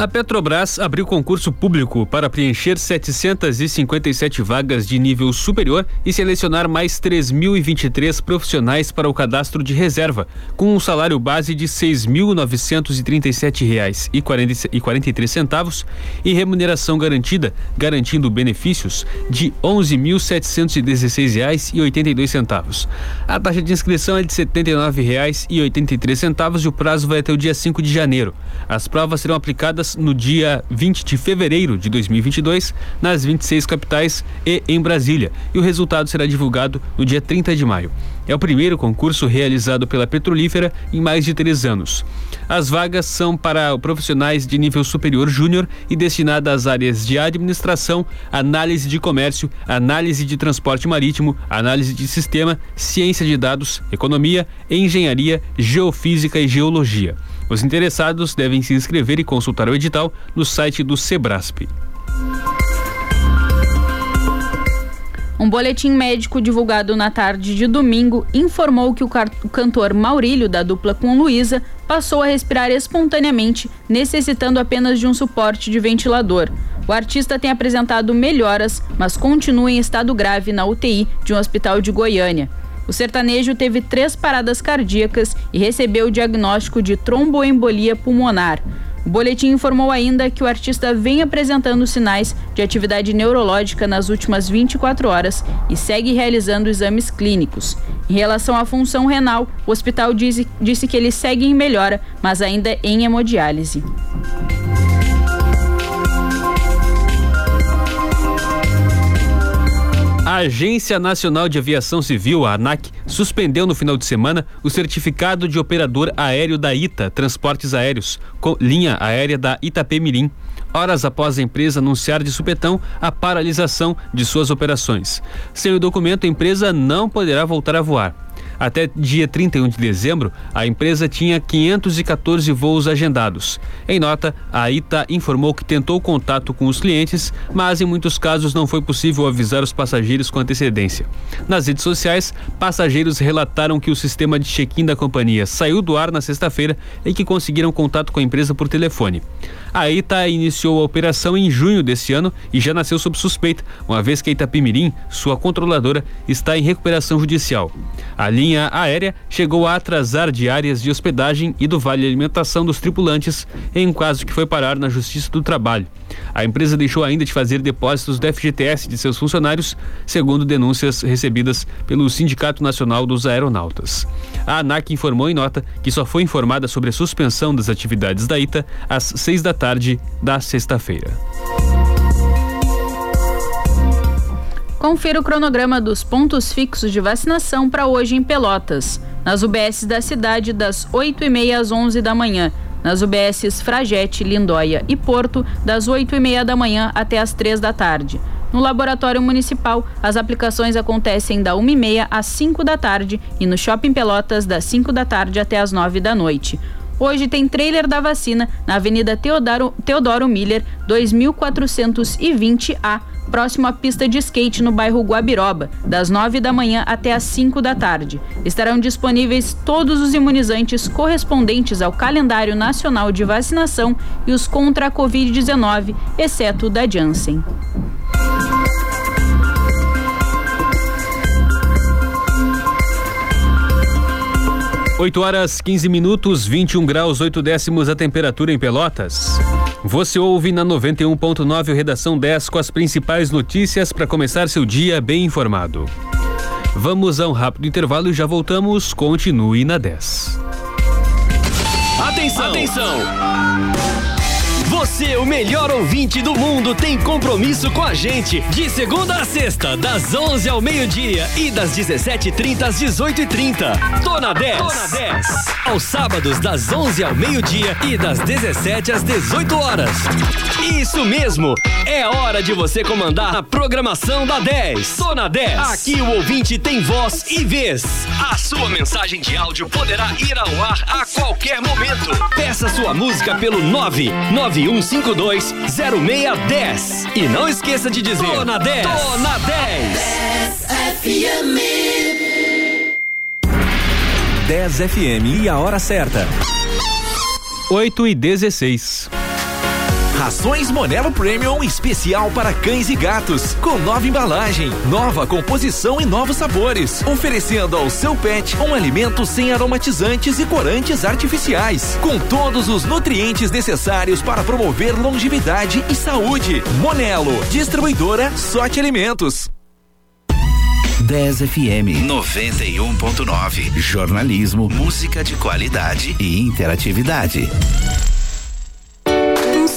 A Petrobras abriu concurso público para preencher 757 vagas de nível superior e selecionar mais 3.023 profissionais para o cadastro de reserva, com um salário base de R$ 6.937,43 centavos e remuneração garantida, garantindo benefícios de R$ 11.716,82 centavos. A taxa de inscrição é de R$ 79,83 centavos e o prazo vai até o dia 5 de janeiro. As provas serão aplicadas no dia 20 de fevereiro de 2022 nas 26 capitais e em Brasília, e o resultado será divulgado no dia 30 de maio. É o primeiro concurso realizado pela Petrolífera em mais de três anos. As vagas são para profissionais de nível superior júnior e destinadas às áreas de administração, análise de comércio, análise de transporte marítimo, análise de sistema, ciência de dados, economia, engenharia, geofísica e geologia. Os interessados devem se inscrever e consultar o edital no site do Sebrasp. Um boletim médico divulgado na tarde de domingo informou que o, cantor Maurílio, da dupla com Luísa, passou a respirar espontaneamente, necessitando apenas de um suporte de ventilador. O artista tem apresentado melhoras, mas continua em estado grave na UTI de um hospital de Goiânia. O sertanejo teve três paradas cardíacas e recebeu o diagnóstico de tromboembolia pulmonar. O boletim informou ainda que o artista vem apresentando sinais de atividade neurológica nas últimas 24 horas e segue realizando exames clínicos. Em relação à função renal, o hospital disse, disse que ele segue em melhora, mas ainda em hemodiálise. A Agência Nacional de Aviação Civil, a ANAC, suspendeu no final de semana o certificado de operador aéreo da ITA Transportes Aéreos, linha aérea da Itapemirim, horas após a empresa anunciar de supetão a paralisação de suas operações. Sem o documento, a empresa não poderá voltar a voar. Até dia 31 de dezembro, a empresa tinha 514 voos agendados. Em nota, a ITA informou que tentou contato com os clientes, mas em muitos casos não foi possível avisar os passageiros com antecedência. Nas redes sociais, passageiros relataram que o sistema de check-in da companhia saiu do ar na sexta-feira e que conseguiram contato com a empresa por telefone. A ITA iniciou a operação em junho desse ano e já nasceu sob suspeita, uma vez que a Itapimirim, sua controladora, está em recuperação judicial. A linha aérea chegou a atrasar diárias de hospedagem e do vale alimentação dos tripulantes em um caso que foi parar na Justiça do Trabalho. A empresa deixou ainda de fazer depósitos do FGTS de seus funcionários, segundo denúncias recebidas pelo Sindicato Nacional dos Aeronautas. A ANAC informou em nota que só foi informada sobre a suspensão das atividades da ITA às seis da tarde da sexta-feira. Confira o cronograma dos pontos fixos de vacinação para hoje em Pelotas. Nas UBSs da cidade, das 8h30 às 11 da manhã. Nas UBSs Fragete, Lindóia e Porto, das 8h30 da manhã até as 3 da tarde. No Laboratório Municipal, as aplicações acontecem da 1h30 às 5 da tarde e no Shopping Pelotas, das 5 da tarde até as 9 da noite. Hoje tem trailer da vacina na Avenida Teodoro, Teodoro Miller, 2420A, próximo à pista de skate no bairro Guabiroba, das 9 da manhã até as 5 da tarde. Estarão disponíveis todos os imunizantes correspondentes ao calendário nacional de vacinação e os contra a Covid-19, exceto o da Janssen. 8 horas 15 minutos, 21 graus, 8 décimos a temperatura em Pelotas. Você ouve na 91.9 Redação 10 com as principais notícias para começar seu dia bem informado. Vamos a um rápido intervalo e já voltamos. Continue na 10. Atenção! Atenção! Você, o melhor ouvinte do mundo, tem compromisso com a gente. De segunda a sexta, das 11 ao meio-dia e das 17h30 às 18h30. Tô na 10. Tô na 10. Aos sábados, das 11 ao meio-dia e das 17 às 18 horas. Isso mesmo. É hora de você comandar a programação da 10. Tô na 10. Aqui o ouvinte tem voz e vez. A sua mensagem de áudio poderá ir ao ar a qualquer momento. Peça sua música pelo 991 91520610. E não esqueça de dizer: Tô na 10. Tô na 10. 10 FM. 10 FM e a hora certa. 8 e 16. Rações Monelo Premium especial para cães e gatos, com nova embalagem, nova composição e novos sabores, oferecendo ao seu pet um alimento sem aromatizantes e corantes artificiais, com todos os nutrientes necessários para promover longevidade e saúde. Monelo, distribuidora Sorte Alimentos. 10 FM 91.9. Jornalismo, música de qualidade e interatividade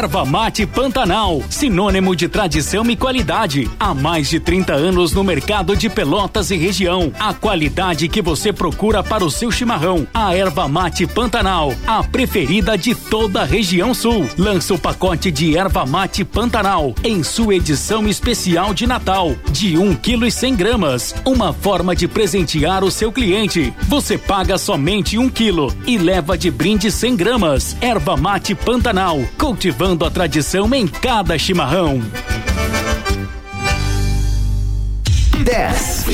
Erva Mate Pantanal, sinônimo de tradição e qualidade. Há mais de 30 anos no mercado de Pelotas e região. A qualidade que você procura para o seu chimarrão. A Erva Mate Pantanal, a preferida de toda a região sul. Lança o pacote de Erva Mate Pantanal em sua edição especial de Natal, de 1 kg e 100 gramas. Uma forma de presentear o seu cliente. Você paga somente um quilo e leva de brinde 100 gramas. Erva Mate Pantanal, cultivando a tradição em cada chimarrão. 10.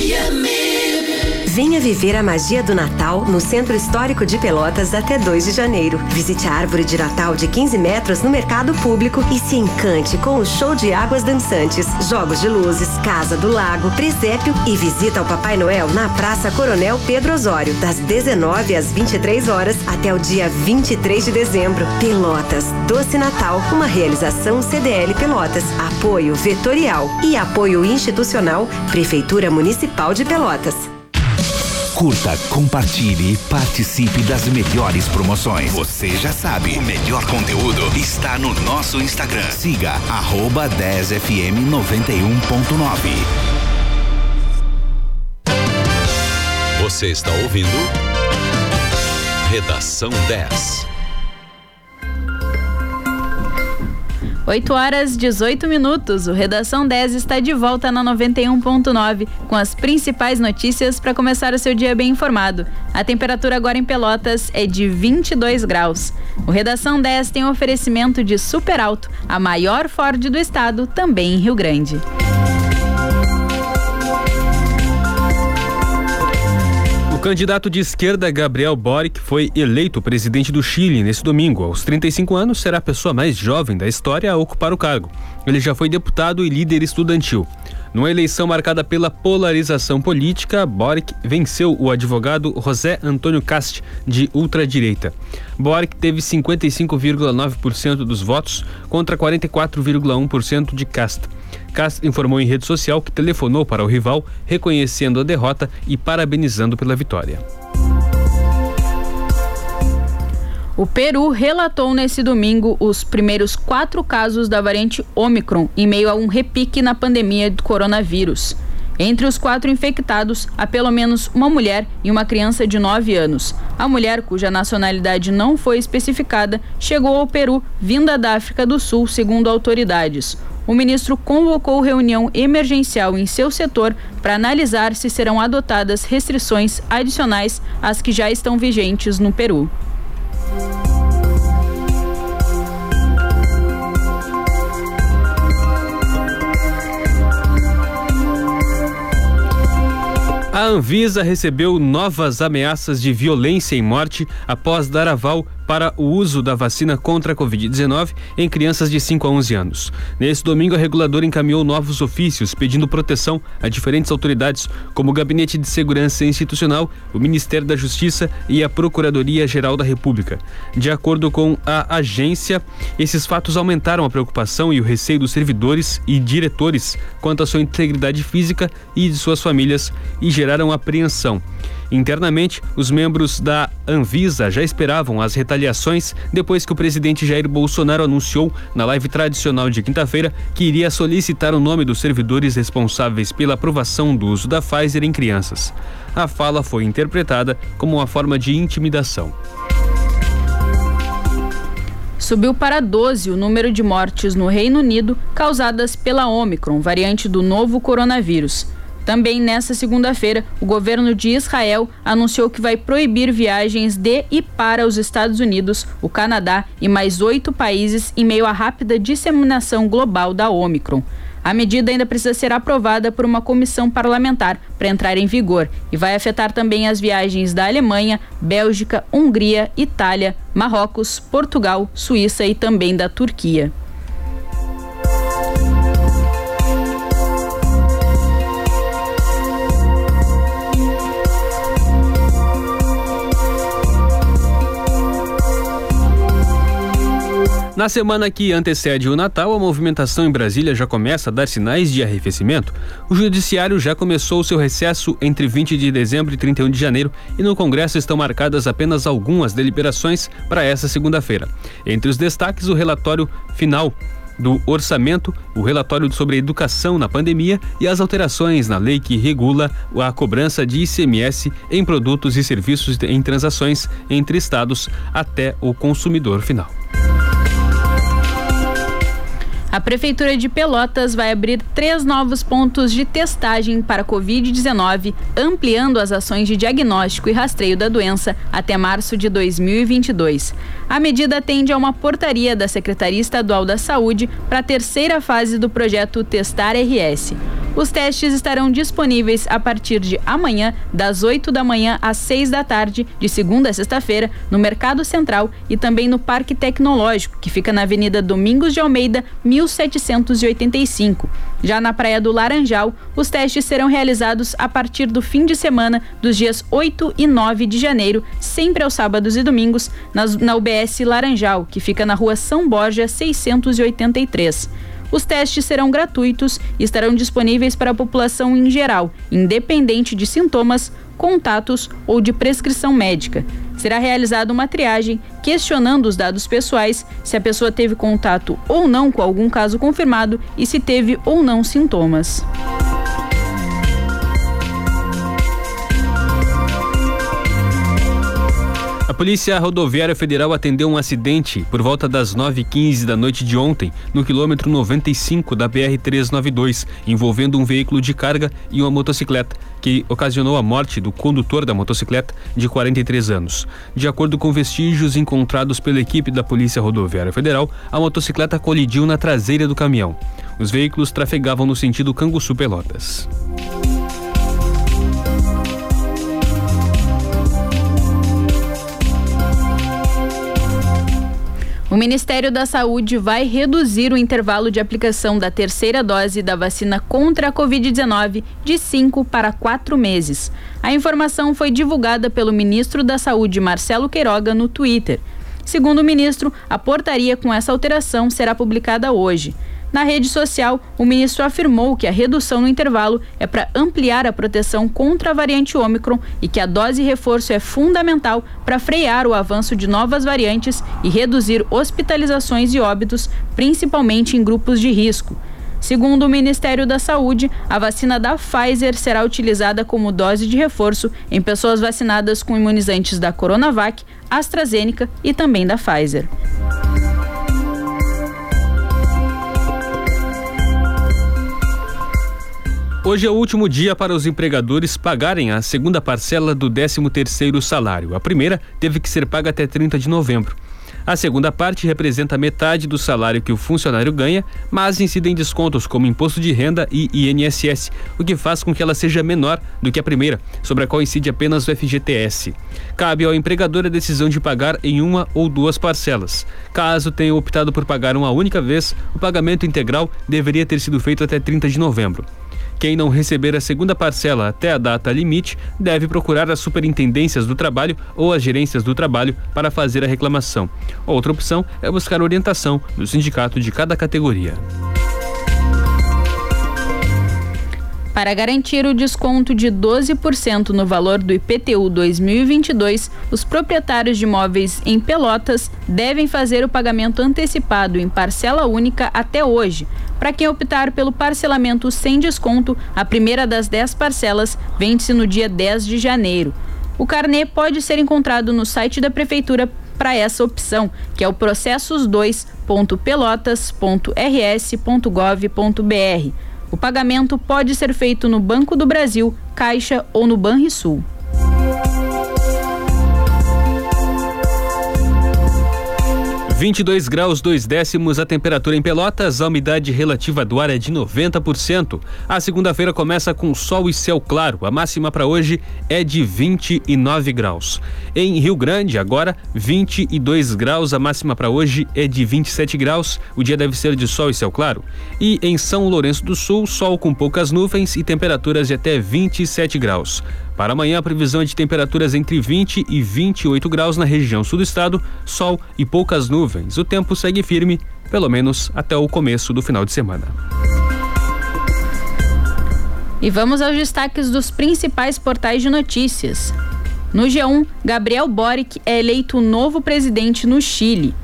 Venha viver a magia do Natal no Centro Histórico de Pelotas até 2 de janeiro. Visite a árvore de Natal de 15 metros no mercado público e se encante com o show de águas dançantes, jogos de luzes, Casa do Lago, presépio e visita ao Papai Noel na Praça Coronel Pedro Osório, das 19 às 23 horas até o dia 23 de dezembro. Pelotas, Doce Natal, uma realização CDL Pelotas, apoio vetorial e apoio institucional Prefeitura Municipal de Pelotas. Curta, compartilhe e participe das melhores promoções. Você já sabe, o melhor conteúdo está no nosso Instagram. Siga arroba 10fm 91.9. Você está ouvindo Redação 10. 8 horas 18 minutos. O Redação 10 está de volta na 91.9 com as principais notícias para começar o seu dia bem informado. A temperatura agora em Pelotas é de 22 graus. O Redação 10 tem um oferecimento de Super Alto, a maior Ford do estado, também em Rio Grande. Candidato de esquerda Gabriel Boric foi eleito presidente do Chile nesse domingo. Aos 35 anos, será a pessoa mais jovem da história a ocupar o cargo. Ele já foi deputado e líder estudantil. Numa eleição marcada pela polarização política, Boric venceu o advogado José Antônio Cast, de ultradireita. Boric teve 55,9% dos votos contra 44,1% de Cast. Cast informou em rede social que telefonou para o rival, reconhecendo a derrota e parabenizando pela vitória. O Peru relatou nesse domingo os primeiros quatro casos da variante Omicron em meio a um repique na pandemia do coronavírus. Entre os quatro infectados, há pelo menos uma mulher e uma criança de 9 anos. A mulher, cuja nacionalidade não foi especificada, chegou ao Peru vinda da África do Sul, segundo autoridades. O ministro convocou reunião emergencial em seu setor para analisar se serão adotadas restrições adicionais às que já estão vigentes no Peru. A Anvisa recebeu novas ameaças de violência e morte após dar aval para o uso da vacina contra a Covid-19 em crianças de 5 a 11 anos. Nesse domingo, a reguladora encaminhou novos ofícios pedindo proteção a diferentes autoridades, como o Gabinete de Segurança Institucional, o Ministério da Justiça e a Procuradoria-Geral da República. De acordo com a agência, esses fatos aumentaram a preocupação e o receio dos servidores e diretores quanto à sua integridade física e de suas famílias e geraram apreensão. Internamente, os membros da Anvisa já esperavam as retaliações depois que o presidente Jair Bolsonaro anunciou na live tradicional de quinta-feira que iria solicitar o nome dos servidores responsáveis pela aprovação do uso da Pfizer em crianças. A fala foi interpretada como uma forma de intimidação. Subiu para 12 o número de mortes no Reino Unido causadas pela Omicron, variante do novo coronavírus. Também nesta segunda-feira, o governo de Israel anunciou que vai proibir viagens de e para os Estados Unidos, o Canadá e mais oito países em meio à rápida disseminação global da Omicron. A medida ainda precisa ser aprovada por uma comissão parlamentar para entrar em vigor e vai afetar também as viagens da Alemanha, Bélgica, Hungria, Itália, Marrocos, Portugal, Suíça e também da Turquia. Na semana que antecede o Natal, a movimentação em Brasília já começa a dar sinais de arrefecimento. O Judiciário já começou seu recesso entre 20 de dezembro e 31 de janeiro e no Congresso estão marcadas apenas algumas deliberações para essa segunda-feira. Entre os destaques, o relatório final do orçamento, o relatório sobre a educação na pandemia e as alterações na lei que regula a cobrança de ICMS em produtos e serviços em transações entre estados até o consumidor final. A Prefeitura de Pelotas vai abrir três novos pontos de testagem para Covid-19, ampliando as ações de diagnóstico e rastreio da doença até março de 2022. A medida atende a uma portaria da Secretaria Estadual da Saúde para a terceira fase do projeto Testar RS. Os testes estarão disponíveis a partir de amanhã, das 8 da manhã às 6 da tarde, de segunda a sexta-feira, no Mercado Central e também no Parque Tecnológico, que fica na Avenida Domingos de Almeida, 1785. Já na Praia do Laranjal, os testes serão realizados a partir do fim de semana dos dias 8 e 9 de janeiro, sempre aos sábados e domingos, nas, na UBS Laranjal, que fica na rua São Borja 683. Os testes serão gratuitos e estarão disponíveis para a população em geral, independente de sintomas, contatos ou de prescrição médica. Será realizada uma triagem questionando os dados pessoais, se a pessoa teve contato ou não com algum caso confirmado e se teve ou não sintomas. Polícia Rodoviária Federal atendeu um acidente por volta das 9h15 da noite de ontem, no quilômetro 95 da BR-392, envolvendo um veículo de carga e uma motocicleta, que ocasionou a morte do condutor da motocicleta, de 43 anos. De acordo com vestígios encontrados pela equipe da Polícia Rodoviária Federal, a motocicleta colidiu na traseira do caminhão. Os veículos trafegavam no sentido Canguçu-Pelotas. O Ministério da Saúde vai reduzir o intervalo de aplicação da terceira dose da vacina contra a Covid-19 de 5 para 4 meses. A informação foi divulgada pelo ministro da Saúde, Marcelo Queiroga, no Twitter. Segundo o ministro, a portaria com essa alteração será publicada hoje. Na rede social, o ministro afirmou que a redução no intervalo é para ampliar a proteção contra a variante Ômicron e que a dose reforço é fundamental para frear o avanço de novas variantes e reduzir hospitalizações e óbitos, principalmente em grupos de risco. Segundo o Ministério da Saúde, a vacina da Pfizer será utilizada como dose de reforço em pessoas vacinadas com imunizantes da Coronavac, AstraZeneca e também da Pfizer. Hoje é o último dia para os empregadores pagarem a segunda parcela do 13º salário. A primeira teve que ser paga até 30 de novembro. A segunda parte representa metade do salário que o funcionário ganha, mas incide em descontos como imposto de renda e INSS, o que faz com que ela seja menor do que a primeira, sobre a qual incide apenas o FGTS. Cabe ao empregador a decisão de pagar em uma ou duas parcelas. Caso tenha optado por pagar uma única vez, o pagamento integral deveria ter sido feito até 30 de novembro. Quem não receber a segunda parcela até a data limite deve procurar as superintendências do trabalho ou as gerências do trabalho para fazer a reclamação. Outra opção é buscar orientação do sindicato de cada categoria. Para garantir o desconto de 12% no valor do IPTU 2022, os proprietários de imóveis em Pelotas devem fazer o pagamento antecipado em parcela única até hoje. Para quem optar pelo parcelamento sem desconto, a primeira das 10 parcelas vence no dia 10 de janeiro. O carnê pode ser encontrado no site da Prefeitura para essa opção, que é o processos2.pelotas.rs.gov.br. O pagamento pode ser feito no Banco do Brasil, Caixa ou no Banrisul. 22 graus 2 décimos a temperatura em Pelotas, a umidade relativa do ar é de 90%. A segunda-feira começa com sol e céu claro. A máxima para hoje é de 29 graus. Em Rio Grande, agora 22 graus, a máxima para hoje é de 27 graus. O dia deve ser de sol e céu claro. E em São Lourenço do Sul, sol com poucas nuvens e temperaturas de até 27 graus. Para amanhã, a previsão é de temperaturas entre 20 e 28 graus na região sul do estado, sol e poucas nuvens. O tempo segue firme, pelo menos até o começo do final de semana. E vamos aos destaques dos principais portais de notícias. No G1, Gabriel Boric é eleito novo presidente no Chile.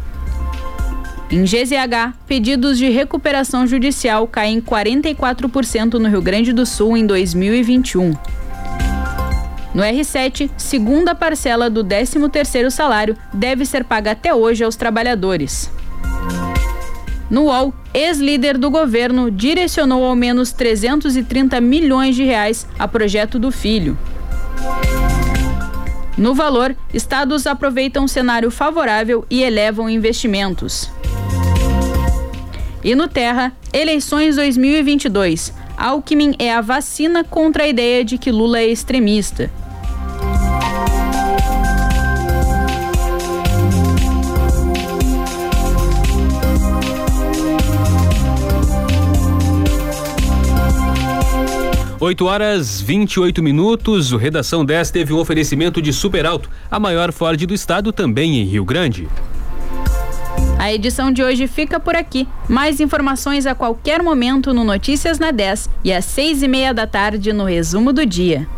Em GZH, pedidos de recuperação judicial caem 44% no Rio Grande do Sul em 2021. No R7, segunda parcela do 13º salário deve ser paga até hoje aos trabalhadores. No UOL, ex-líder do governo direcionou ao menos 330 milhões de reais a projeto do filho. No valor, estados aproveitam um cenário favorável e elevam investimentos. E no Terra, eleições 2022. Alckmin é a vacina contra a ideia de que Lula é extremista. 8 horas 28 minutos. O Redação 10 teve um oferecimento de Super Alto, a maior Ford do estado, também em Rio Grande. A edição de hoje fica por aqui. Mais informações a qualquer momento no Notícias na 10 e às seis e meia da tarde no Resumo do Dia.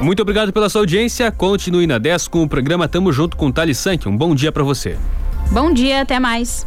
Muito obrigado pela sua audiência. Continue na 10 com o programa Tamo Junto com Thales Sank. Um bom dia para você. Bom dia, até mais.